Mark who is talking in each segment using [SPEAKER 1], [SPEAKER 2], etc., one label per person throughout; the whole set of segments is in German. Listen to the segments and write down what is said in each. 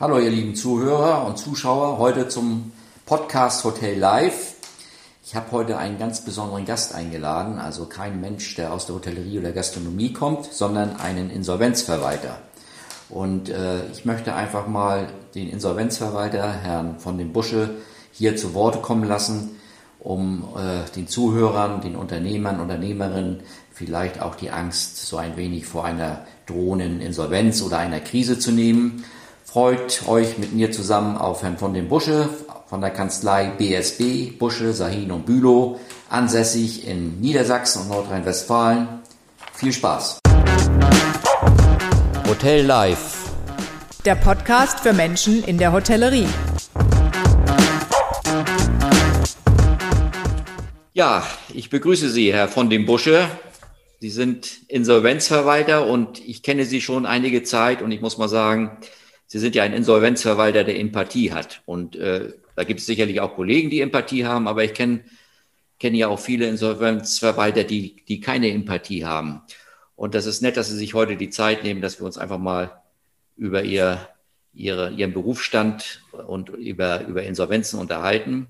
[SPEAKER 1] Hallo ihr lieben Zuhörer und Zuschauer, heute zum Podcast Hotel Live. Ich habe heute einen ganz besonderen Gast eingeladen, also kein Mensch, der aus der Hotellerie oder Gastronomie kommt, sondern einen Insolvenzverwalter. Und äh, ich möchte einfach mal den Insolvenzverwalter, Herrn von den Busche, hier zu Wort kommen lassen, um äh, den Zuhörern, den Unternehmern, Unternehmerinnen vielleicht auch die Angst so ein wenig vor einer drohenden Insolvenz oder einer Krise zu nehmen Freut euch mit mir zusammen auf Herrn von den Busche von der Kanzlei BSB, Busche, Sahin und Bülow, ansässig in Niedersachsen und Nordrhein-Westfalen. Viel Spaß!
[SPEAKER 2] Hotel Live. Der Podcast für Menschen in der Hotellerie.
[SPEAKER 1] Ja, ich begrüße Sie, Herr von den Busche. Sie sind Insolvenzverwalter und ich kenne Sie schon einige Zeit und ich muss mal sagen, Sie sind ja ein Insolvenzverwalter, der Empathie hat. Und äh, da gibt es sicherlich auch Kollegen, die Empathie haben, aber ich kenne kenne ja auch viele Insolvenzverwalter, die, die keine Empathie haben. Und das ist nett, dass Sie sich heute die Zeit nehmen, dass wir uns einfach mal über ihr, ihre, Ihren Berufsstand und über, über Insolvenzen unterhalten.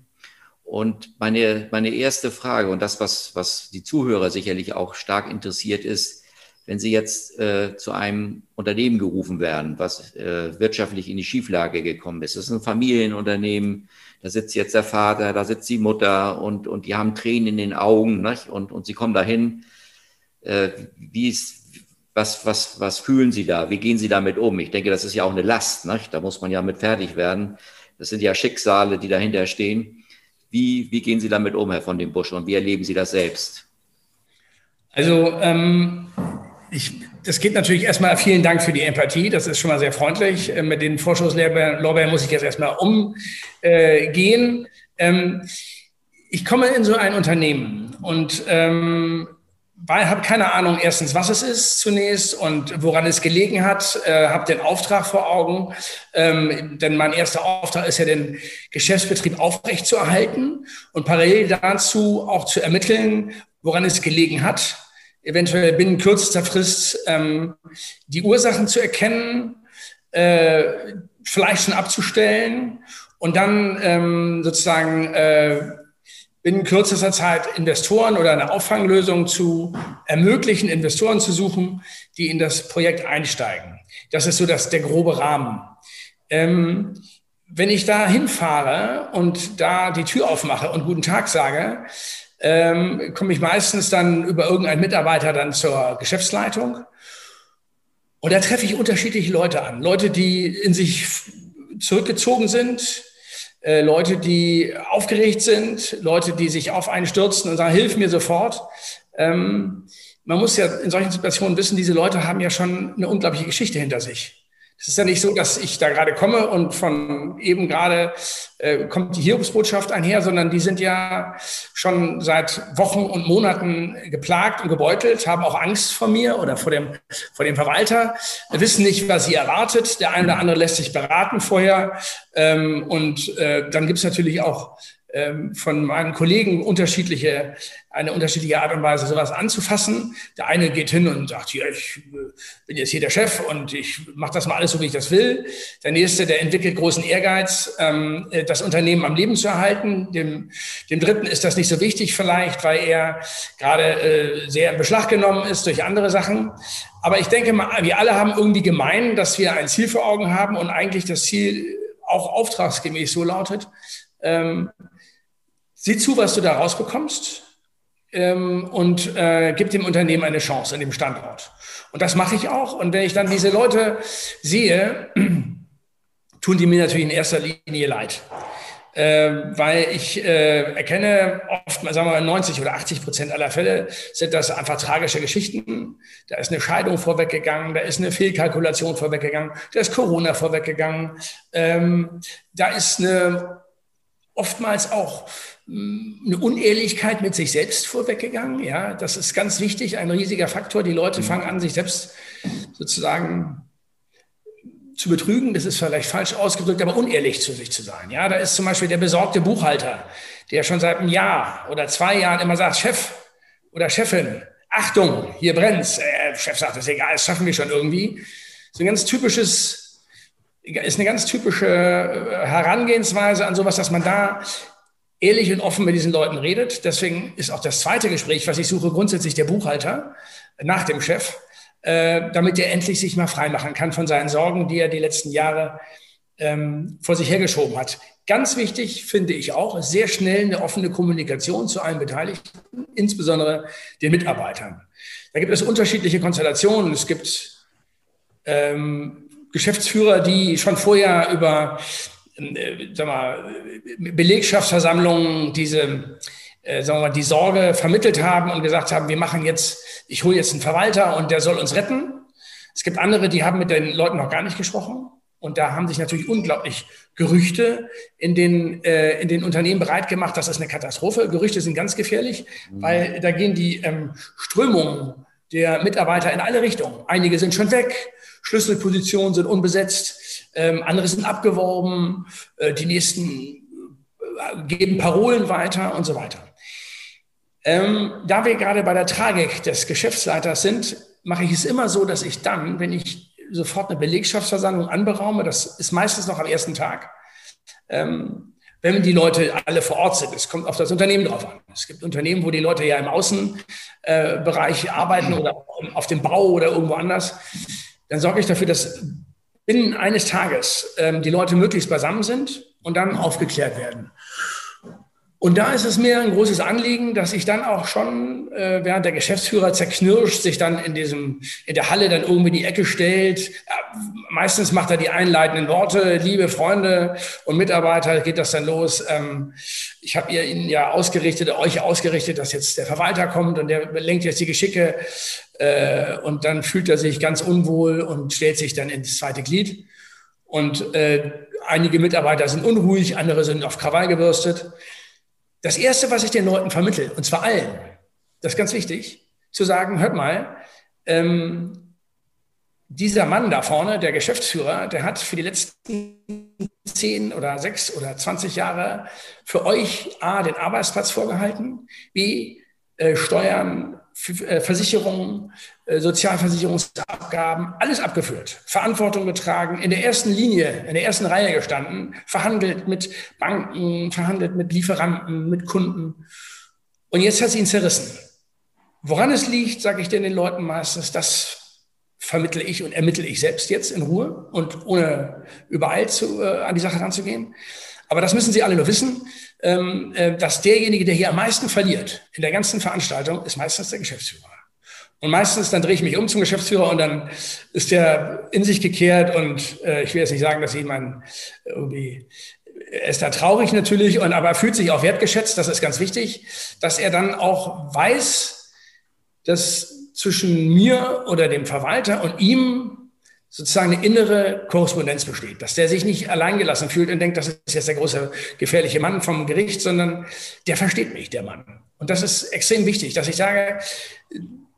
[SPEAKER 1] Und meine, meine erste Frage und das, was, was die Zuhörer sicherlich auch stark interessiert, ist, wenn Sie jetzt äh, zu einem Unternehmen gerufen werden, was äh, wirtschaftlich in die Schieflage gekommen ist, das ist ein Familienunternehmen, da sitzt jetzt der Vater, da sitzt die Mutter und, und die haben Tränen in den Augen nicht? Und, und sie kommen dahin. Äh, wie ist, was, was, was fühlen Sie da? Wie gehen Sie damit um? Ich denke, das ist ja auch eine Last. Nicht? Da muss man ja mit fertig werden. Das sind ja Schicksale, die dahinter stehen. Wie, wie gehen Sie damit um, Herr von dem Busch, und wie erleben Sie das selbst?
[SPEAKER 3] Also ähm, ich, das geht natürlich erstmal vielen Dank für die Empathie. Das ist schon mal sehr freundlich. Äh, mit den Vorschusslorbeeren muss ich jetzt erstmal umgehen. Ähm, ich komme in so ein Unternehmen und ähm, weil habe keine Ahnung erstens, was es ist zunächst und woran es gelegen hat, äh, habe den Auftrag vor Augen, ähm, denn mein erster Auftrag ist ja den Geschäftsbetrieb aufrechtzuerhalten und parallel dazu auch zu ermitteln, woran es gelegen hat eventuell binnen kürzester Frist ähm, die Ursachen zu erkennen, äh, vielleicht schon abzustellen und dann ähm, sozusagen äh, binnen kürzester Zeit Investoren oder eine Auffanglösung zu ermöglichen, Investoren zu suchen, die in das Projekt einsteigen. Das ist so das, der grobe Rahmen. Ähm, wenn ich da hinfahre und da die Tür aufmache und guten Tag sage, ähm, komme ich meistens dann über irgendeinen Mitarbeiter dann zur Geschäftsleitung. Und da treffe ich unterschiedliche Leute an. Leute, die in sich zurückgezogen sind, äh, Leute, die aufgeregt sind, Leute, die sich auf einen stürzen und sagen, hilf mir sofort. Ähm, man muss ja in solchen Situationen wissen, diese Leute haben ja schon eine unglaubliche Geschichte hinter sich. Es ist ja nicht so, dass ich da gerade komme und von eben gerade äh, kommt die Hiobsbotschaft einher, sondern die sind ja schon seit Wochen und Monaten geplagt und gebeutelt, haben auch Angst vor mir oder vor dem, vor dem Verwalter, wissen nicht, was sie erwartet. Der eine oder andere lässt sich beraten vorher. Ähm, und äh, dann gibt es natürlich auch von meinen Kollegen unterschiedliche, eine unterschiedliche Art und Weise, sowas anzufassen. Der eine geht hin und sagt, ja, ich äh, bin jetzt hier der Chef und ich mache das mal alles so, wie ich das will. Der nächste, der entwickelt großen Ehrgeiz, ähm, äh, das Unternehmen am Leben zu erhalten. Dem, dem dritten ist das nicht so wichtig vielleicht, weil er gerade äh, sehr in Beschlag genommen ist durch andere Sachen. Aber ich denke mal, wir alle haben irgendwie gemein, dass wir ein Ziel vor Augen haben und eigentlich das Ziel auch auftragsgemäß so lautet, ähm, Sieh zu, was du da rausbekommst ähm, und äh, gib dem Unternehmen eine Chance an dem Standort. Und das mache ich auch. Und wenn ich dann diese Leute sehe, tun die mir natürlich in erster Linie leid. Äh, weil ich äh, erkenne, oft, sagen wir mal, 90 oder 80 Prozent aller Fälle sind das einfach tragische Geschichten. Da ist eine Scheidung vorweggegangen, da ist eine Fehlkalkulation vorweggegangen, da ist Corona vorweggegangen, ähm, da ist eine oftmals auch eine Unehrlichkeit mit sich selbst vorweggegangen. Ja, das ist ganz wichtig, ein riesiger Faktor. Die Leute fangen an, sich selbst sozusagen zu betrügen. Das ist vielleicht falsch ausgedrückt, aber unehrlich zu sich zu sein. Ja, da ist zum Beispiel der besorgte Buchhalter, der schon seit einem Jahr oder zwei Jahren immer sagt, Chef oder Chefin, Achtung, hier brennt's. Äh, Chef sagt, das ist egal, das schaffen wir schon irgendwie. So ein ganz typisches ist eine ganz typische äh, Herangehensweise an sowas, dass man da ehrlich und offen mit diesen Leuten redet. Deswegen ist auch das zweite Gespräch, was ich suche, grundsätzlich der Buchhalter nach dem Chef, äh, damit er endlich sich mal freimachen kann von seinen Sorgen, die er die letzten Jahre ähm, vor sich hergeschoben hat. Ganz wichtig finde ich auch, sehr schnell eine offene Kommunikation zu allen Beteiligten, insbesondere den Mitarbeitern. Da gibt es unterschiedliche Konstellationen. Es gibt ähm, Geschäftsführer, die schon vorher über äh, sag mal, Belegschaftsversammlungen diese äh, sagen wir mal, die Sorge vermittelt haben und gesagt haben, wir machen jetzt, ich hole jetzt einen Verwalter und der soll uns retten. Es gibt andere, die haben mit den Leuten noch gar nicht gesprochen. Und da haben sich natürlich unglaublich Gerüchte in den, äh, in den Unternehmen bereit gemacht. Das ist eine Katastrophe. Gerüchte sind ganz gefährlich, mhm. weil da gehen die ähm, Strömungen der Mitarbeiter in alle Richtungen. Einige sind schon weg, Schlüsselpositionen sind unbesetzt, ähm, andere sind abgeworben, äh, die nächsten äh, geben Parolen weiter und so weiter. Ähm, da wir gerade bei der Tragik des Geschäftsleiters sind, mache ich es immer so, dass ich dann, wenn ich sofort eine Belegschaftsversammlung anberaume, das ist meistens noch am ersten Tag, ähm, wenn die Leute alle vor Ort sind. Es kommt auf das Unternehmen drauf an. Es gibt Unternehmen, wo die Leute ja im Außenbereich arbeiten oder auf dem Bau oder irgendwo anders. Dann sorge ich dafür, dass binnen eines Tages ähm, die Leute möglichst beisammen sind und dann aufgeklärt werden. Und da ist es mir ein großes Anliegen, dass ich dann auch schon, äh, während der Geschäftsführer zerknirscht, sich dann in diesem, in der Halle dann irgendwie in die Ecke stellt. Ja, meistens macht er die einleitenden Worte, liebe Freunde und Mitarbeiter, geht das dann los. Ähm, ich habe ihr Ihnen ja ausgerichtet, euch ausgerichtet, dass jetzt der Verwalter kommt und der lenkt jetzt die Geschicke. Äh, und dann fühlt er sich ganz unwohl und stellt sich dann ins zweite Glied. Und äh, einige Mitarbeiter sind unruhig, andere sind auf Krawall gebürstet. Das Erste, was ich den Leuten vermittle, und zwar allen, das ist ganz wichtig, zu sagen, hört mal, ähm, dieser Mann da vorne, der Geschäftsführer, der hat für die letzten zehn oder sechs oder zwanzig Jahre für euch A, den Arbeitsplatz vorgehalten, B, äh, Steuern, Versicherungen, äh, Sozialversicherungsabgaben, alles abgeführt, Verantwortung getragen, in der ersten Linie, in der ersten Reihe gestanden, verhandelt mit Banken, verhandelt mit Lieferanten, mit Kunden. Und jetzt hat es ihn zerrissen. Woran es liegt, sage ich den Leuten meistens, das vermittle ich und ermittle ich selbst jetzt in Ruhe und ohne übereilt zu, äh, an die Sache ranzugehen. Aber das müssen Sie alle nur wissen, ähm, äh, dass derjenige, der hier am meisten verliert in der ganzen Veranstaltung, ist meistens der Geschäftsführer. Und meistens dann drehe ich mich um zum Geschäftsführer und dann ist der in sich gekehrt und äh, ich will jetzt nicht sagen, dass jemand irgendwie er ist da traurig natürlich und aber er fühlt sich auch wertgeschätzt, das ist ganz wichtig, dass er dann auch weiß, dass zwischen mir oder dem Verwalter und ihm sozusagen eine innere Korrespondenz besteht, dass der sich nicht alleingelassen fühlt und denkt, das ist jetzt der große gefährliche Mann vom Gericht, sondern der versteht mich, der Mann. Und das ist extrem wichtig, dass ich sage,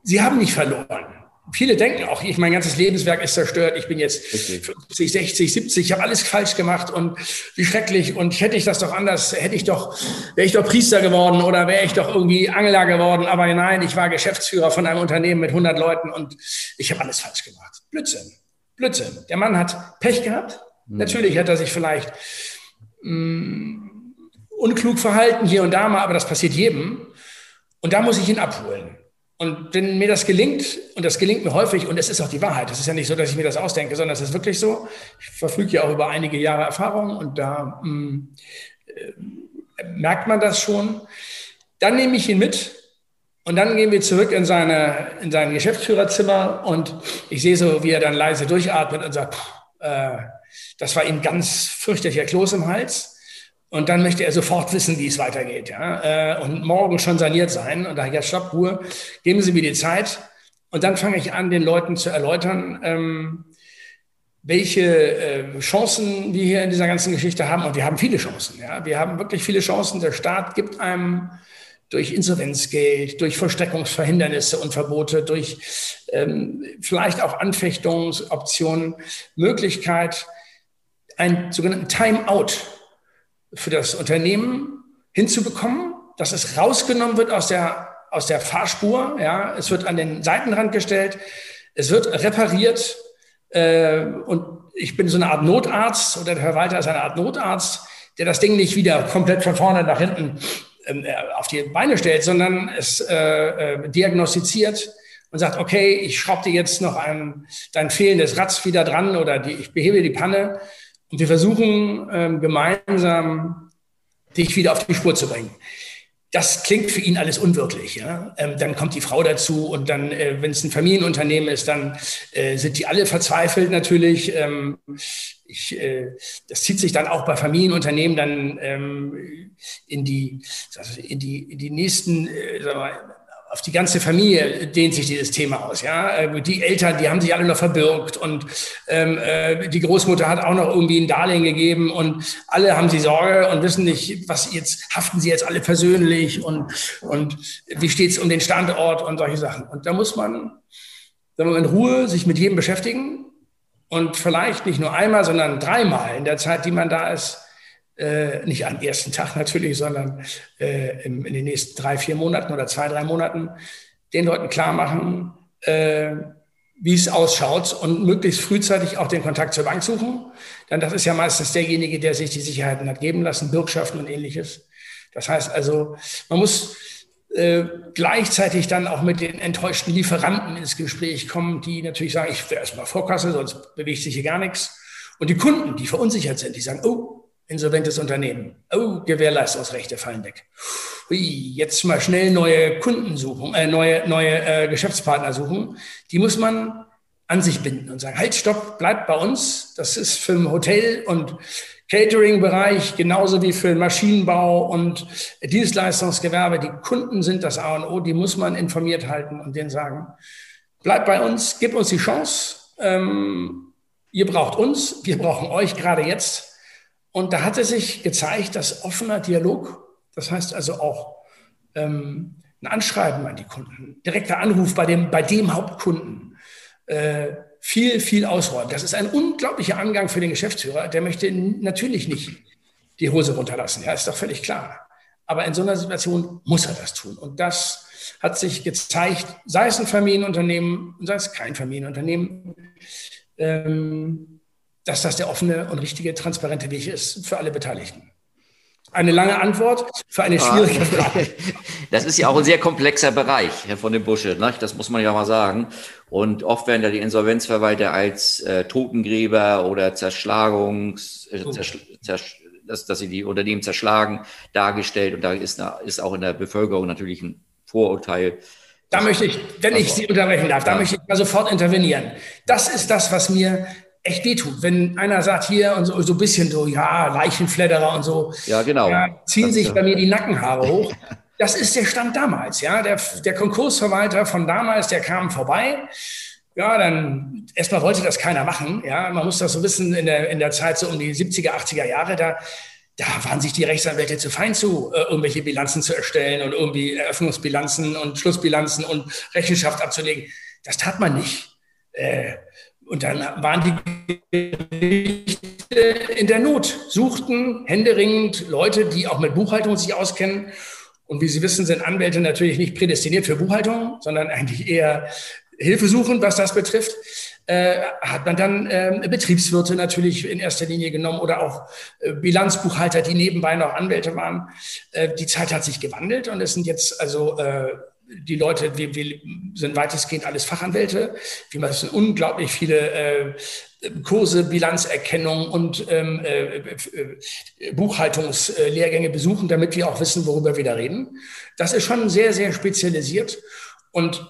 [SPEAKER 3] Sie haben nicht verloren. Viele denken auch, ich, mein ganzes Lebenswerk ist zerstört, ich bin jetzt 50, 60, 70, ich habe alles falsch gemacht und wie schrecklich und hätte ich das doch anders, hätte ich doch, wäre ich doch Priester geworden oder wäre ich doch irgendwie Angler geworden, aber nein, ich war Geschäftsführer von einem Unternehmen mit 100 Leuten und ich habe alles falsch gemacht. Blödsinn. Blödsinn. Der Mann hat Pech gehabt. Mhm. Natürlich hat er sich vielleicht mh, mm, unklug verhalten hier und da mal, aber das passiert jedem. Und da muss ich ihn abholen. Und wenn mir das gelingt, und das gelingt mir häufig, und es ist auch die Wahrheit, es ist ja nicht so, dass ich mir das ausdenke, sondern es ist wirklich so, ich verfüge ja auch über einige Jahre Erfahrung und da mh, mm, äh, merkt man das schon. Dann nehme ich ihn mit und dann gehen wir zurück in, seine, in sein Geschäftsführerzimmer und ich sehe so, wie er dann leise durchatmet und sagt, äh, das war ihm ganz fürchterlicher Kloß im Hals. Und dann möchte er sofort wissen, wie es weitergeht. Ja? Äh, und morgen schon saniert sein. Und da ja, stopp, Ruhe, geben Sie mir die Zeit. Und dann fange ich an, den Leuten zu erläutern, ähm, welche äh, Chancen wir hier in dieser ganzen Geschichte haben. Und wir haben viele Chancen. Ja? Wir haben wirklich viele Chancen. Der Staat gibt einem durch Insolvenzgeld, durch Vollstreckungsverhindernisse und Verbote, durch ähm, vielleicht auch Anfechtungsoptionen Möglichkeit, einen sogenannten Timeout für das Unternehmen hinzubekommen, dass es rausgenommen wird aus der, aus der Fahrspur. Ja, es wird an den Seitenrand gestellt, es wird repariert äh, und ich bin so eine Art Notarzt oder der Verwalter ist eine Art Notarzt, der das Ding nicht wieder komplett von vorne nach hinten auf die Beine stellt, sondern es äh, äh, diagnostiziert und sagt, okay, ich schraube dir jetzt noch ein, dein fehlendes Ratz wieder dran oder die, ich behebe die Panne und wir versuchen ähm, gemeinsam dich wieder auf die Spur zu bringen das klingt für ihn alles unwirklich. Ja? Ähm, dann kommt die Frau dazu und dann, äh, wenn es ein Familienunternehmen ist, dann äh, sind die alle verzweifelt natürlich. Ähm, ich, äh, das zieht sich dann auch bei Familienunternehmen dann ähm, in, die, in, die, in die nächsten, äh, sagen wir, auf die ganze Familie dehnt sich dieses Thema aus. Ja, äh, die Eltern, die haben sich alle noch verbürgt und ähm, äh, die Großmutter hat auch noch irgendwie ein Darlehen gegeben und alle haben sie Sorge und wissen nicht, was jetzt haften sie jetzt alle persönlich und und wie steht es um den Standort und solche Sachen. Und da muss man, sagen wir, in Ruhe sich mit jedem beschäftigen und vielleicht nicht nur einmal, sondern dreimal in der Zeit, die man da ist, äh, nicht am ersten Tag natürlich, sondern äh, in, in den nächsten drei, vier Monaten oder zwei, drei Monaten den Leuten klar machen, äh, wie es ausschaut und möglichst frühzeitig auch den Kontakt zur Bank suchen. Denn das ist ja meistens derjenige, der sich die Sicherheiten hat geben lassen, Bürgschaften und ähnliches. Das heißt also, man muss äh, gleichzeitig dann auch mit den enttäuschten Lieferanten ins Gespräch kommen, die natürlich sagen, ich will erstmal Vorkasse, sonst bewegt sich hier gar nichts. Und die Kunden, die verunsichert sind, die sagen, oh, insolventes Unternehmen. Oh, Gewährleistungsrechte fallen weg. Hui, jetzt mal schnell neue Kunden suchen, äh, neue, neue äh, Geschäftspartner suchen. Die muss man an sich binden und sagen, halt, stopp, bleibt bei uns. Das ist für ein Hotel- und Catering-Bereich genauso wie für den Maschinenbau und Dienstleistungsgewerbe. Die Kunden sind das A und O, die muss man informiert halten und denen sagen, bleibt bei uns, gib uns die Chance. Ähm, ihr braucht uns, wir brauchen euch gerade jetzt und da hatte sich gezeigt, dass offener Dialog, das heißt also auch ähm, ein Anschreiben an die Kunden, direkter Anruf bei dem, bei dem Hauptkunden, äh, viel, viel ausräumen. Das ist ein unglaublicher Angang für den Geschäftsführer. Der möchte natürlich nicht die Hose runterlassen. Ja, ist doch völlig klar. Aber in so einer Situation muss er das tun. Und das hat sich gezeigt, sei es ein Familienunternehmen, sei es kein Familienunternehmen, ähm, dass das der offene und richtige, transparente Weg ist für alle Beteiligten. Eine lange Antwort für eine schwierige Frage.
[SPEAKER 1] Das ist ja auch ein sehr komplexer Bereich, Herr von den Busche, ne? das muss man ja mal sagen. Und oft werden da die Insolvenzverwalter als äh, Totengräber oder Zerschlagungs, äh, zersch, zersch, dass, dass sie die Unternehmen zerschlagen, dargestellt. Und da ist, ist auch in der Bevölkerung natürlich ein Vorurteil.
[SPEAKER 3] Da möchte ich, wenn ich Sie unterbrechen darf, da möchte ich mal sofort intervenieren. Das ist das, was mir echt wehtut. Wenn einer sagt hier und so, so ein bisschen so, ja, Leichenfledderer und so,
[SPEAKER 1] ja, genau. Ja,
[SPEAKER 3] ziehen das, sich bei mir die Nackenhaare hoch. Das ist der Stand damals, ja. Der, der Konkursverwalter von damals, der kam vorbei. Ja, dann erstmal wollte das keiner machen. Ja, man muss das so wissen, in der, in der Zeit so um die 70er, 80er Jahre, da, da waren sich die Rechtsanwälte zu fein zu, äh, irgendwelche Bilanzen zu erstellen und irgendwie Eröffnungsbilanzen und Schlussbilanzen und Rechenschaft abzulegen. Das tat man nicht. Äh, und dann waren die Gerichte in der Not, suchten händeringend Leute, die auch mit Buchhaltung sich auskennen. Und wie Sie wissen, sind Anwälte natürlich nicht prädestiniert für Buchhaltung, sondern eigentlich eher Hilfe suchen, was das betrifft. Äh, hat man dann äh, Betriebswirte natürlich in erster Linie genommen oder auch äh, Bilanzbuchhalter, die nebenbei noch Anwälte waren. Äh, die Zeit hat sich gewandelt und es sind jetzt also äh, die Leute, wir, wir sind weitestgehend alles Fachanwälte. Wir müssen unglaublich viele äh, Kurse, Bilanzerkennung und ähm, äh, äh, Buchhaltungslehrgänge besuchen, damit wir auch wissen, worüber wir da reden. Das ist schon sehr, sehr spezialisiert und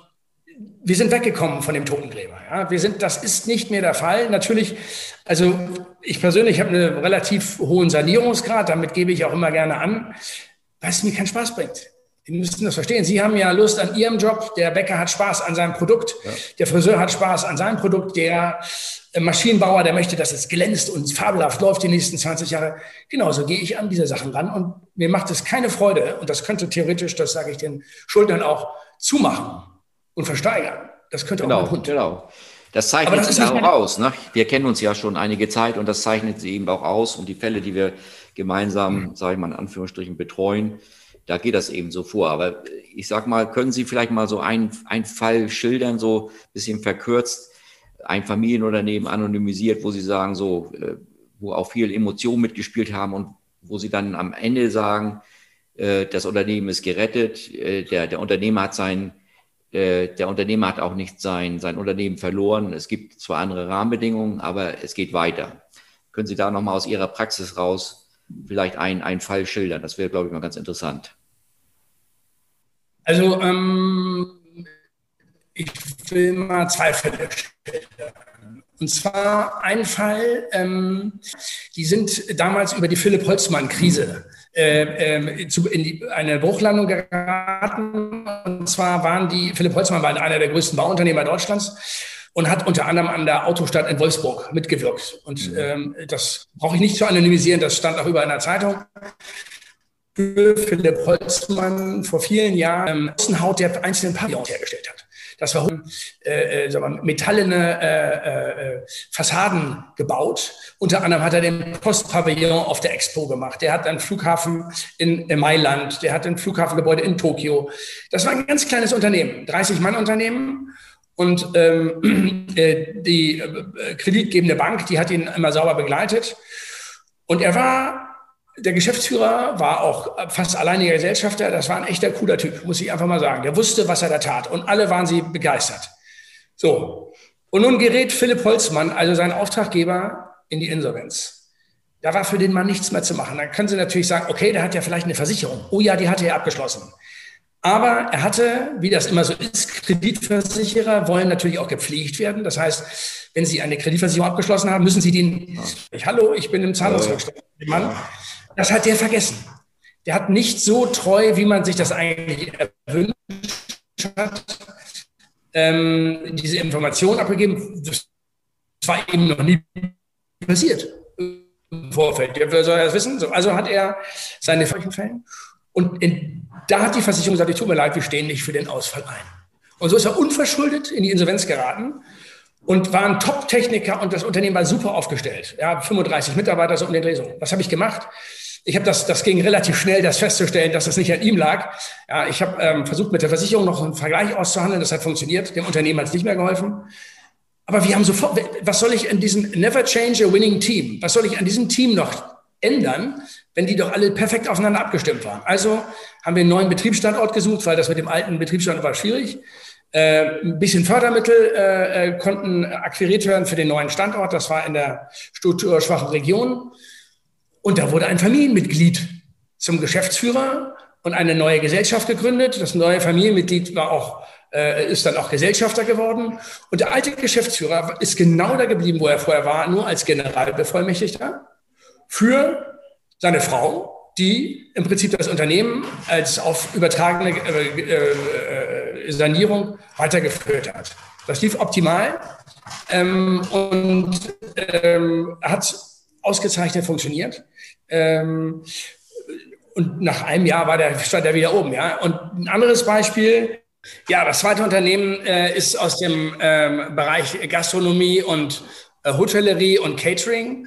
[SPEAKER 3] wir sind weggekommen von dem Totengräber. Ja. Wir sind, das ist nicht mehr der Fall. Natürlich, also ich persönlich habe einen relativ hohen Sanierungsgrad, damit gebe ich auch immer gerne an, weil es mir keinen Spaß bringt. Sie müssen das verstehen. Sie haben ja Lust an Ihrem Job. Der Bäcker hat Spaß an seinem Produkt. Ja. Der Friseur hat Spaß an seinem Produkt. Der äh, Maschinenbauer, der möchte, dass es glänzt und fabelhaft läuft die nächsten 20 Jahre. Genauso gehe ich an diese Sachen ran. Und mir macht es keine Freude. Und das könnte theoretisch, das sage ich den Schultern auch, zumachen und versteigern. Das könnte
[SPEAKER 1] genau,
[SPEAKER 3] auch
[SPEAKER 1] mein Hund. Genau. Das zeichnet das sich auch aus. Ne? Wir kennen uns ja schon einige Zeit und das zeichnet sie eben auch aus. Und die Fälle, die wir gemeinsam, mhm. sage ich mal in Anführungsstrichen, betreuen, da geht das eben so vor. Aber ich sag mal, können Sie vielleicht mal so einen, einen Fall schildern, so bisschen verkürzt, ein Familienunternehmen anonymisiert, wo Sie sagen, so, äh, wo auch viel Emotionen mitgespielt haben und wo Sie dann am Ende sagen, äh, das Unternehmen ist gerettet, äh, der, der Unternehmer hat sein, der Unternehmer hat auch nicht sein, sein Unternehmen verloren. Es gibt zwar andere Rahmenbedingungen, aber es geht weiter. Können Sie da nochmal aus Ihrer Praxis raus vielleicht einen, einen Fall schildern? Das wäre, glaube ich, mal ganz interessant.
[SPEAKER 3] Also, ähm, ich will mal zwei Fälle schildern. Und zwar ein Fall, ähm, die sind damals über die Philipp-Holzmann-Krise äh, äh, zu, in die, eine Bruchlandung geraten. Und zwar waren die, Philipp Holzmann war einer der größten Bauunternehmer Deutschlands und hat unter anderem an der Autostadt in Wolfsburg mitgewirkt. Und mhm. ähm, das brauche ich nicht zu anonymisieren, das stand auch über einer Zeitung. Für Philipp Holzmann vor vielen Jahren ähm, Außenhaut der einzelnen Pavillons hergestellt hat. Das war äh, äh, metallene äh, äh, Fassaden gebaut. Unter anderem hat er den Postpavillon auf der Expo gemacht. Der hat einen Flughafen in, in Mailand. Der hat ein Flughafengebäude in Tokio. Das war ein ganz kleines Unternehmen, 30 Mann Unternehmen. Und ähm, äh, die äh, kreditgebende Bank, die hat ihn immer sauber begleitet. Und er war der Geschäftsführer war auch fast alleiniger Gesellschafter. Das war ein echter cooler Typ, muss ich einfach mal sagen. Der wusste, was er da tat. Und alle waren sie begeistert. So. Und nun gerät Philipp Holzmann, also sein Auftraggeber, in die Insolvenz. Da war für den Mann nichts mehr zu machen. Dann können Sie natürlich sagen, okay, der hat ja vielleicht eine Versicherung. Oh ja, die hatte er abgeschlossen. Aber er hatte, wie das immer so ist, Kreditversicherer wollen natürlich auch gepflegt werden. Das heißt, wenn Sie eine Kreditversicherung abgeschlossen haben, müssen Sie den, ich, hallo, ich bin im Zahlungsrückstand. Mann, das hat der vergessen. Der hat nicht so treu, wie man sich das eigentlich erwünscht hat, ähm, diese Information abgegeben. Das war eben noch nie passiert im Vorfeld. Wer soll das wissen? So, also hat er seine Fällen. Und in, da hat die Versicherung gesagt, tut mir leid, wir stehen nicht für den Ausfall ein. Und so ist er unverschuldet in die Insolvenz geraten und war ein Top-Techniker und das Unternehmen war super aufgestellt. Ja, 35 Mitarbeiter so um den Dreh. Was habe ich gemacht? Ich habe das, das ging relativ schnell, das festzustellen, dass das nicht an ihm lag. Ja, ich habe ähm, versucht, mit der Versicherung noch einen Vergleich auszuhandeln. Das hat funktioniert. Dem Unternehmen hat es nicht mehr geholfen. Aber wir haben sofort, was soll ich in diesem Never Change a Winning Team, was soll ich an diesem Team noch ändern, wenn die doch alle perfekt aufeinander abgestimmt waren? Also haben wir einen neuen Betriebsstandort gesucht, weil das mit dem alten Betriebsstandort war schwierig. Äh, ein bisschen Fördermittel äh, äh konnten akquiriert werden für den neuen Standort. Das war in der strukturschwachen Region. Und da wurde ein Familienmitglied zum Geschäftsführer und eine neue Gesellschaft gegründet. Das neue Familienmitglied war auch, äh, ist dann auch Gesellschafter geworden. Und der alte Geschäftsführer ist genau da geblieben, wo er vorher war, nur als Generalbevollmächtigter für seine Frau, die im Prinzip das Unternehmen als auf übertragene äh, äh, Sanierung weitergeführt hat. Das lief optimal ähm, und ähm, hat ausgezeichnet funktioniert. Ähm, und nach einem Jahr war der, stand er wieder oben. Ja? Und ein anderes Beispiel, ja, das zweite Unternehmen äh, ist aus dem ähm, Bereich Gastronomie und äh, Hotellerie und Catering.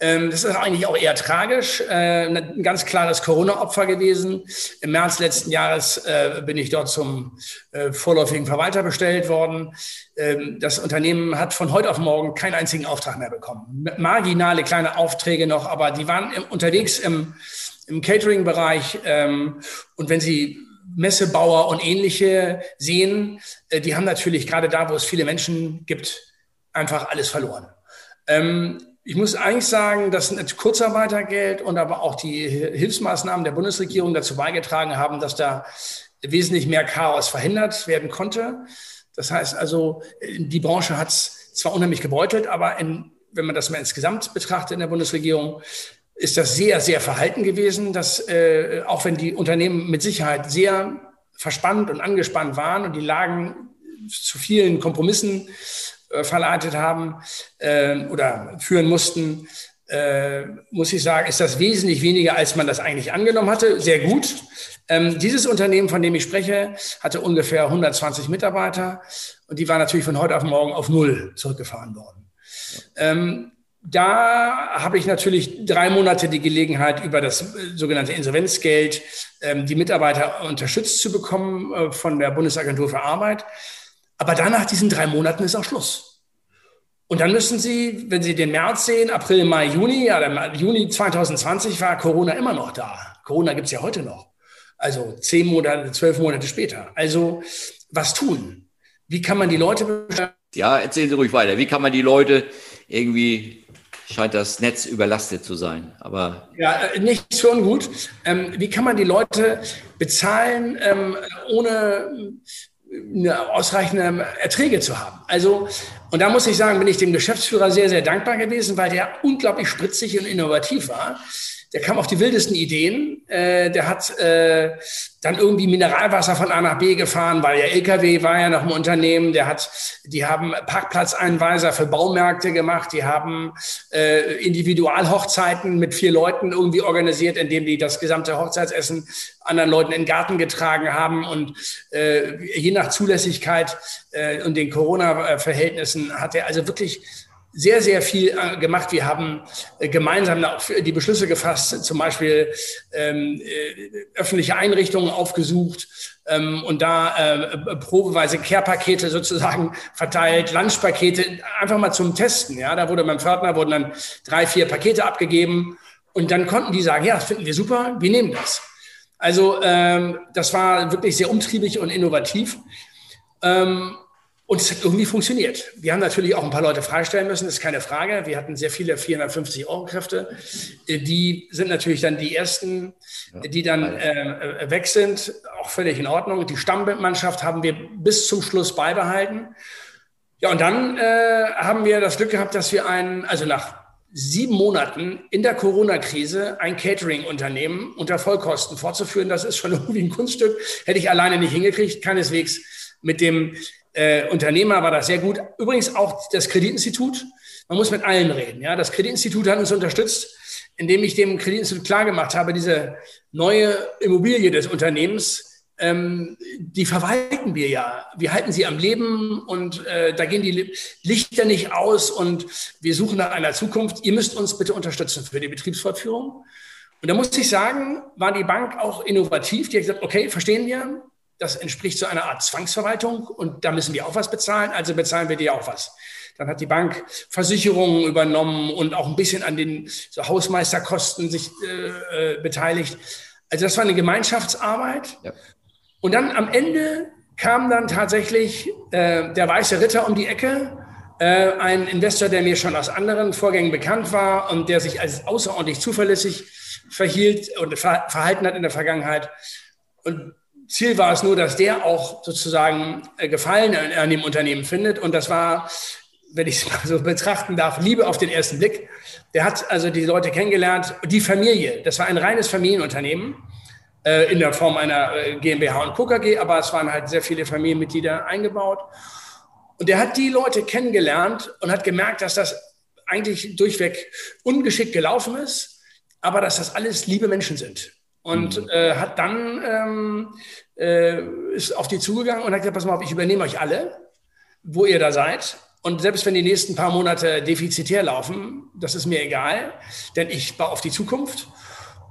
[SPEAKER 3] Ähm, das ist eigentlich auch eher tragisch. Äh, ein ganz klares Corona-Opfer gewesen. Im März letzten Jahres äh, bin ich dort zum äh, vorläufigen Verwalter bestellt worden. Ähm, das Unternehmen hat von heute auf morgen keinen einzigen Auftrag mehr bekommen. Marginale kleine Aufträge noch, aber die waren unterwegs im, im Catering-Bereich. Ähm, und wenn Sie Messebauer und ähnliche sehen, die haben natürlich gerade da, wo es viele Menschen gibt, einfach alles verloren. Ähm, ich muss eigentlich sagen, dass das Kurzarbeitergeld und aber auch die Hilfsmaßnahmen der Bundesregierung dazu beigetragen haben, dass da wesentlich mehr Chaos verhindert werden konnte. Das heißt also, die Branche hat es zwar unheimlich gebeutelt, aber in, wenn man das mal insgesamt betrachtet in der Bundesregierung, ist das sehr, sehr verhalten gewesen, dass äh, auch wenn die Unternehmen mit Sicherheit sehr verspannt und angespannt waren und die lagen zu vielen Kompromissen verleitet haben äh, oder führen mussten, äh, muss ich sagen, ist das wesentlich weniger, als man das eigentlich angenommen hatte. Sehr gut. Ähm, dieses Unternehmen, von dem ich spreche, hatte ungefähr 120 Mitarbeiter und die waren natürlich von heute auf morgen auf Null zurückgefahren worden. Ähm, da habe ich natürlich drei Monate die Gelegenheit, über das äh, sogenannte Insolvenzgeld ähm, die Mitarbeiter unterstützt zu bekommen äh, von der Bundesagentur für Arbeit. Aber danach diesen drei Monaten ist auch Schluss. Und dann müssen Sie, wenn Sie den März sehen, April, Mai, Juni, ja, der Juni 2020 war Corona immer noch da. Corona gibt es ja heute noch. Also zehn Monate, zwölf Monate später. Also was tun? Wie kann man die Leute.
[SPEAKER 1] Ja, erzählen Sie ruhig weiter. Wie kann man die Leute irgendwie scheint das Netz überlastet zu sein. Aber
[SPEAKER 3] ja, äh, nicht schon gut. Ähm, wie kann man die Leute bezahlen, ähm, ohne ausreichende Erträge zu haben? Also, und da muss ich sagen, bin ich dem Geschäftsführer sehr, sehr dankbar gewesen, weil der unglaublich spritzig und innovativ war der kam auf die wildesten Ideen. Äh, der hat äh, dann irgendwie Mineralwasser von A nach B gefahren, weil der LKW war ja noch im Unternehmen. Der hat, die haben Parkplatzeinweiser für Baumärkte gemacht. Die haben äh, Individualhochzeiten mit vier Leuten irgendwie organisiert, indem die das gesamte Hochzeitsessen anderen Leuten in den Garten getragen haben. Und äh, je nach Zulässigkeit äh, und den Corona-Verhältnissen hat er also wirklich sehr, sehr viel äh, gemacht. Wir haben äh, gemeinsam die Beschlüsse gefasst, zum Beispiel ähm, äh, öffentliche Einrichtungen aufgesucht ähm, und da äh, probeweise Care-Pakete sozusagen verteilt, Lunchpakete, einfach mal zum Testen. Ja, da wurde beim Pförtner wurden dann drei, vier Pakete abgegeben und dann konnten die sagen, ja, das finden wir super, wir nehmen das. Also ähm, das war wirklich sehr umtriebig und innovativ. Ähm, und es hat irgendwie funktioniert. Wir haben natürlich auch ein paar Leute freistellen müssen, das ist keine Frage. Wir hatten sehr viele 450-Euro-Kräfte. Äh, die sind natürlich dann die ersten, die dann äh, weg sind. Auch völlig in Ordnung. Die Stammmannschaft haben wir bis zum Schluss beibehalten. Ja, und dann äh, haben wir das Glück gehabt, dass wir einen, also nach sieben Monaten in der Corona-Krise ein Catering-Unternehmen unter Vollkosten fortzuführen, das ist schon irgendwie ein Kunststück. Hätte ich alleine nicht hingekriegt, keineswegs mit dem äh, Unternehmer war das sehr gut. Übrigens auch das Kreditinstitut. Man muss mit allen reden. Ja, das Kreditinstitut hat uns unterstützt, indem ich dem Kreditinstitut klargemacht habe, diese neue Immobilie des Unternehmens, ähm, die verwalten wir ja. Wir halten sie am Leben und äh, da gehen die Lichter nicht aus und wir suchen nach einer Zukunft. Ihr müsst uns bitte unterstützen für die Betriebsfortführung. Und da muss ich sagen, war die Bank auch innovativ. Die hat gesagt, okay, verstehen wir, das entspricht so einer Art Zwangsverwaltung und da müssen wir auch was bezahlen, also bezahlen wir dir auch was. Dann hat die Bank Versicherungen übernommen und auch ein bisschen an den so Hausmeisterkosten sich äh, äh, beteiligt. Also das war eine Gemeinschaftsarbeit. Ja. Und dann am Ende kam dann tatsächlich äh, der weiße Ritter um die Ecke, äh, ein Investor, der mir schon aus anderen Vorgängen bekannt war und der sich als außerordentlich zuverlässig verhielt und ver verhalten hat in der Vergangenheit. Und Ziel war es nur, dass der auch sozusagen äh, Gefallen an dem Unternehmen findet. Und das war, wenn ich es mal so betrachten darf, Liebe auf den ersten Blick. Der hat also die Leute kennengelernt, die Familie. Das war ein reines Familienunternehmen äh, in der Form einer äh, GmbH und KKG, aber es waren halt sehr viele Familienmitglieder eingebaut. Und der hat die Leute kennengelernt und hat gemerkt, dass das eigentlich durchweg ungeschickt gelaufen ist, aber dass das alles liebe Menschen sind und mhm. äh, hat dann ähm, äh, ist auf die zugegangen und hat gesagt, pass mal auf, ich übernehme euch alle, wo ihr da seid. Und selbst wenn die nächsten paar Monate defizitär laufen, das ist mir egal, denn ich baue auf die Zukunft.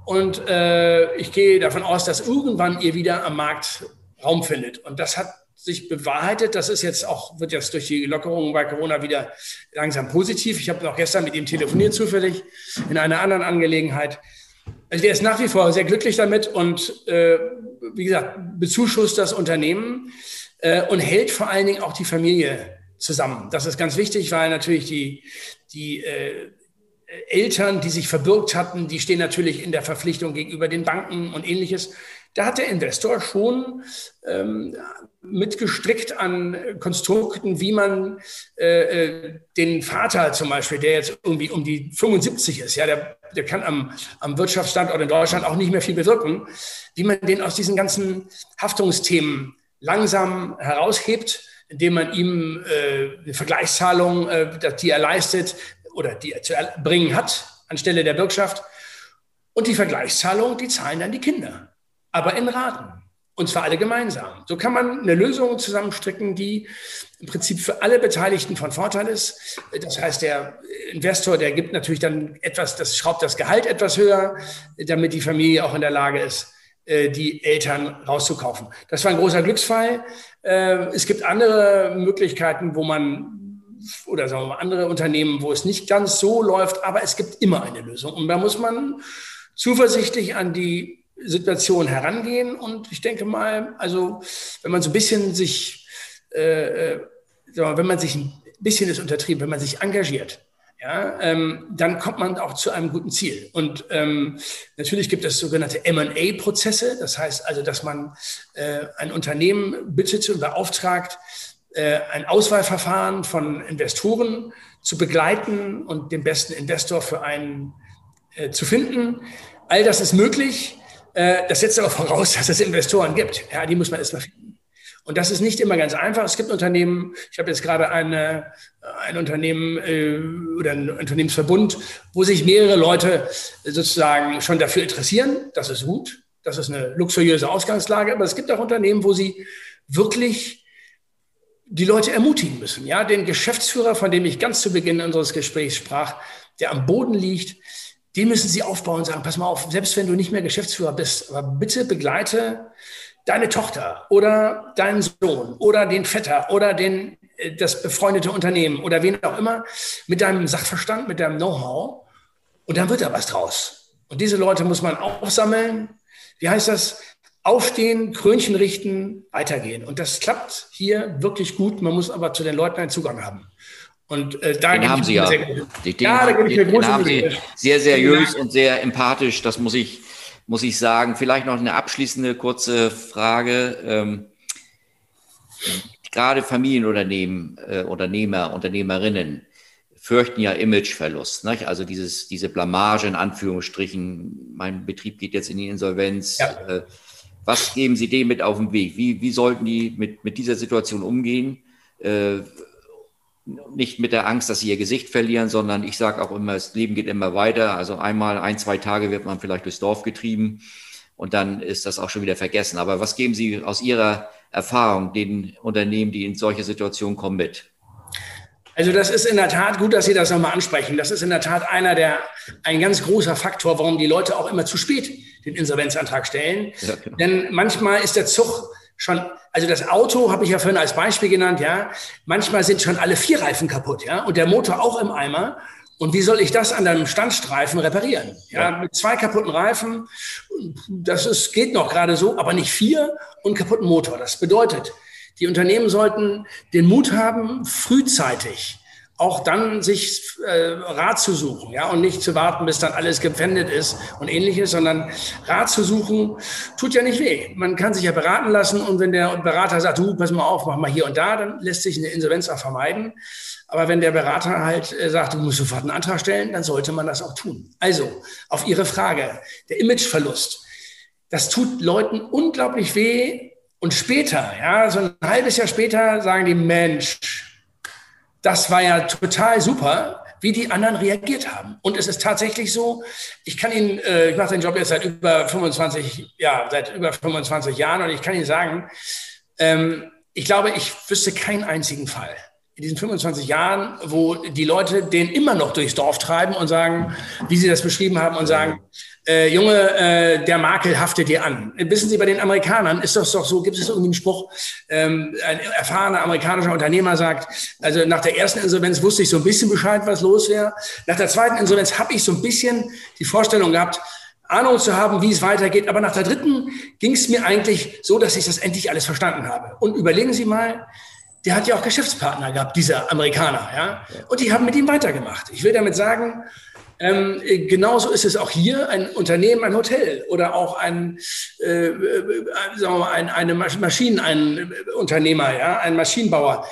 [SPEAKER 3] Und äh, ich gehe davon aus, dass irgendwann ihr wieder am Markt Raum findet. Und das hat sich bewahrheitet. Das ist jetzt auch, wird jetzt durch die Lockerungen bei Corona wieder langsam positiv. Ich habe noch gestern mit ihm telefoniert, zufällig, in einer anderen Angelegenheit. Also der ist nach wie vor sehr glücklich damit und äh, wie gesagt, bezuschusst das Unternehmen äh, und hält vor allen Dingen auch die Familie zusammen. Das ist ganz wichtig, weil natürlich die, die äh, Eltern, die sich verbürgt hatten, die stehen natürlich in der Verpflichtung gegenüber den Banken und ähnliches. Da hat der Investor schon ähm, mitgestrickt an Konstrukten, wie man äh, äh, den Vater zum Beispiel, der jetzt irgendwie um die 75 ist, ja, der, der kann am, am Wirtschaftsstandort in Deutschland auch nicht mehr viel bewirken, wie man den aus diesen ganzen Haftungsthemen langsam heraushebt, indem man ihm äh, eine Vergleichszahlung, äh, die er leistet oder die er zu erbringen hat, anstelle der Bürgschaft. Und die Vergleichszahlung, die zahlen dann die Kinder aber in Raten. Und zwar alle gemeinsam. So kann man eine Lösung zusammenstricken, die im Prinzip für alle Beteiligten von Vorteil ist. Das heißt, der Investor, der gibt natürlich dann etwas, das schraubt das Gehalt etwas höher, damit die Familie auch in der Lage ist, äh, die Eltern rauszukaufen. Das war ein großer Glücksfall. Äh, es gibt andere Möglichkeiten, wo man oder sagen wir mal andere Unternehmen, wo es nicht ganz so läuft, aber es gibt immer eine Lösung. Und da muss man zuversichtlich an die Situation herangehen. Und ich denke mal, also wenn man so ein bisschen sich, äh, äh wenn man sich ein bisschen ist untertrieben, wenn man sich engagiert, ja, ähm, dann kommt man auch zu einem guten Ziel. Und ähm, natürlich gibt es sogenannte M&A-Prozesse. Das heißt also, dass man äh, ein Unternehmen bittet und beauftragt, äh, ein Auswahlverfahren von Investoren zu begleiten und den besten Investor für einen äh, zu finden. All das ist möglich. Äh, das setzt aber voraus, dass es Investoren gibt. Ja, die muss man erstmal finden. Und das ist nicht immer ganz einfach. Es gibt Unternehmen, ich habe jetzt gerade eine, ein Unternehmen äh, oder ein Unternehmensverbund, wo sich mehrere Leute sozusagen schon dafür interessieren. Das ist gut. Das ist eine luxuriöse Ausgangslage. Aber es gibt auch Unternehmen, wo sie wirklich die Leute ermutigen müssen. Ja, den Geschäftsführer, von dem ich ganz zu Beginn unseres Gesprächs sprach, der am Boden liegt, den müssen sie aufbauen und sagen, pass mal auf, selbst wenn du nicht mehr Geschäftsführer bist, aber bitte begleite deine Tochter oder deinen Sohn oder den Vetter oder den, äh, das befreundete Unternehmen oder wen auch immer mit deinem Sachverstand, mit deinem Know-how und dann wird da was draus. Und diese Leute muss man aufsammeln. Wie heißt das? Aufstehen, Krönchen richten, weitergehen. Und das klappt hier wirklich gut. Man muss aber zu den Leuten einen Zugang haben.
[SPEAKER 1] Und äh, da den haben Sie ja. Sehr, den, ja, da gebe ich mir große haben Sie sehr seriös und sehr empathisch. Das muss ich muss ich sagen. Vielleicht noch eine abschließende kurze Frage. Ähm, gerade Familienunternehmen, äh, Unternehmer, Unternehmerinnen fürchten ja Imageverlust. Nicht? Also dieses, diese Blamage in Anführungsstrichen, mein Betrieb geht jetzt in die Insolvenz. Ja. Äh, was geben Sie dem mit auf den Weg? Wie, wie sollten die mit, mit dieser Situation umgehen? Nicht mit der Angst, dass sie ihr Gesicht verlieren, sondern ich sage auch immer, das Leben geht immer weiter. Also einmal, ein, zwei Tage wird man vielleicht durchs Dorf getrieben und dann ist das auch schon wieder vergessen. Aber was geben Sie aus Ihrer Erfahrung den Unternehmen, die in solche Situationen kommen, mit?
[SPEAKER 3] Also das ist in der Tat gut, dass Sie das nochmal ansprechen. Das ist in der Tat einer der, ein ganz großer Faktor, warum die Leute auch immer zu spät den Insolvenzantrag stellen. Ja, genau. Denn manchmal ist der Zug schon, also das Auto habe ich ja vorhin als Beispiel genannt, ja. Manchmal sind schon alle vier Reifen kaputt, ja, und der Motor auch im Eimer. Und wie soll ich das an einem Standstreifen reparieren? Ja, ja. mit zwei kaputten Reifen, das ist, geht noch gerade so, aber nicht vier und kaputten Motor. Das bedeutet, die Unternehmen sollten den Mut haben, frühzeitig auch dann sich äh, Rat zu suchen, ja, und nicht zu warten, bis dann alles gepfändet ist und ähnliches, sondern Rat zu suchen, tut ja nicht weh. Man kann sich ja beraten lassen und wenn der Berater sagt, du, pass mal auf, mach mal hier und da, dann lässt sich eine Insolvenz auch vermeiden. Aber wenn der Berater halt äh, sagt, du musst sofort einen Antrag stellen, dann sollte man das auch tun. Also, auf Ihre Frage, der Imageverlust, das tut Leuten unglaublich weh und später, ja, so ein halbes Jahr später sagen die, Mensch, das war ja total super, wie die anderen reagiert haben. Und es ist tatsächlich so, ich kann Ihnen, äh, ich mache den Job jetzt seit über 25, ja, seit über 25 Jahren und ich kann Ihnen sagen, ähm, ich glaube, ich wüsste keinen einzigen Fall in diesen 25 Jahren, wo die Leute den immer noch durchs Dorf treiben und sagen, wie Sie das beschrieben haben und sagen, äh, Junge, äh, der Makel haftet dir an. Wissen Sie, bei den Amerikanern ist das doch so, gibt es irgendwie einen Spruch, ähm, ein erfahrener amerikanischer Unternehmer sagt, also nach der ersten Insolvenz wusste ich so ein bisschen Bescheid, was los wäre. Nach der zweiten Insolvenz habe ich so ein bisschen die Vorstellung gehabt, Ahnung zu haben, wie es weitergeht. Aber nach der dritten ging es mir eigentlich so, dass ich das endlich alles verstanden habe. Und überlegen Sie mal, der hat ja auch Geschäftspartner gehabt, dieser Amerikaner, ja. Und die haben mit ihm weitergemacht. Ich will damit sagen, ähm, genauso ist es auch hier ein Unternehmen, ein Hotel oder auch ein, äh, äh, sagen wir mal, ein eine Maschinen, ein Unternehmer, ja, ein Maschinenbauer.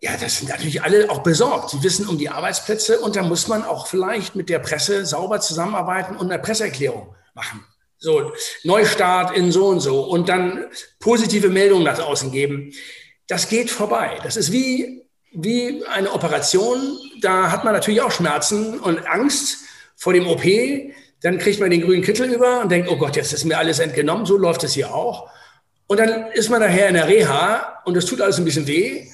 [SPEAKER 3] Ja, das sind natürlich alle auch besorgt. Sie wissen um die Arbeitsplätze und da muss man auch vielleicht mit der Presse sauber zusammenarbeiten und eine Presseerklärung machen. So, Neustart in so und so und dann positive Meldungen nach außen geben. Das geht vorbei. Das ist wie wie eine Operation. Da hat man natürlich auch Schmerzen und Angst vor dem OP. Dann kriegt man den grünen Kittel über und denkt, oh Gott, jetzt ist mir alles entgenommen. So läuft es hier auch. Und dann ist man nachher in der Reha und es tut alles ein bisschen weh.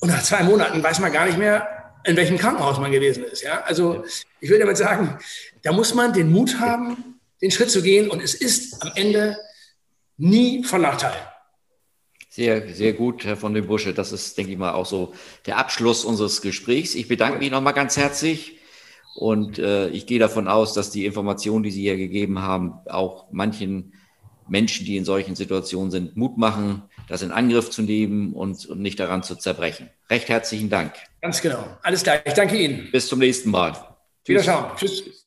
[SPEAKER 3] Und nach zwei Monaten weiß man gar nicht mehr, in welchem Krankenhaus man gewesen ist. Ja? Also ich will damit sagen, da muss man den Mut haben, den Schritt zu gehen. Und es ist am Ende nie von Nachteil.
[SPEAKER 1] Sehr, sehr gut, Herr von den Busche. Das ist, denke ich mal, auch so der Abschluss unseres Gesprächs. Ich bedanke mich nochmal ganz herzlich und äh, ich gehe davon aus, dass die Informationen, die Sie hier gegeben haben, auch manchen Menschen, die in solchen Situationen sind, Mut machen, das in Angriff zu nehmen und, und nicht daran zu zerbrechen. Recht herzlichen Dank.
[SPEAKER 3] Ganz genau. Alles klar. Ich danke Ihnen.
[SPEAKER 1] Bis zum nächsten Mal.
[SPEAKER 3] Wiederschauen. Tschüss.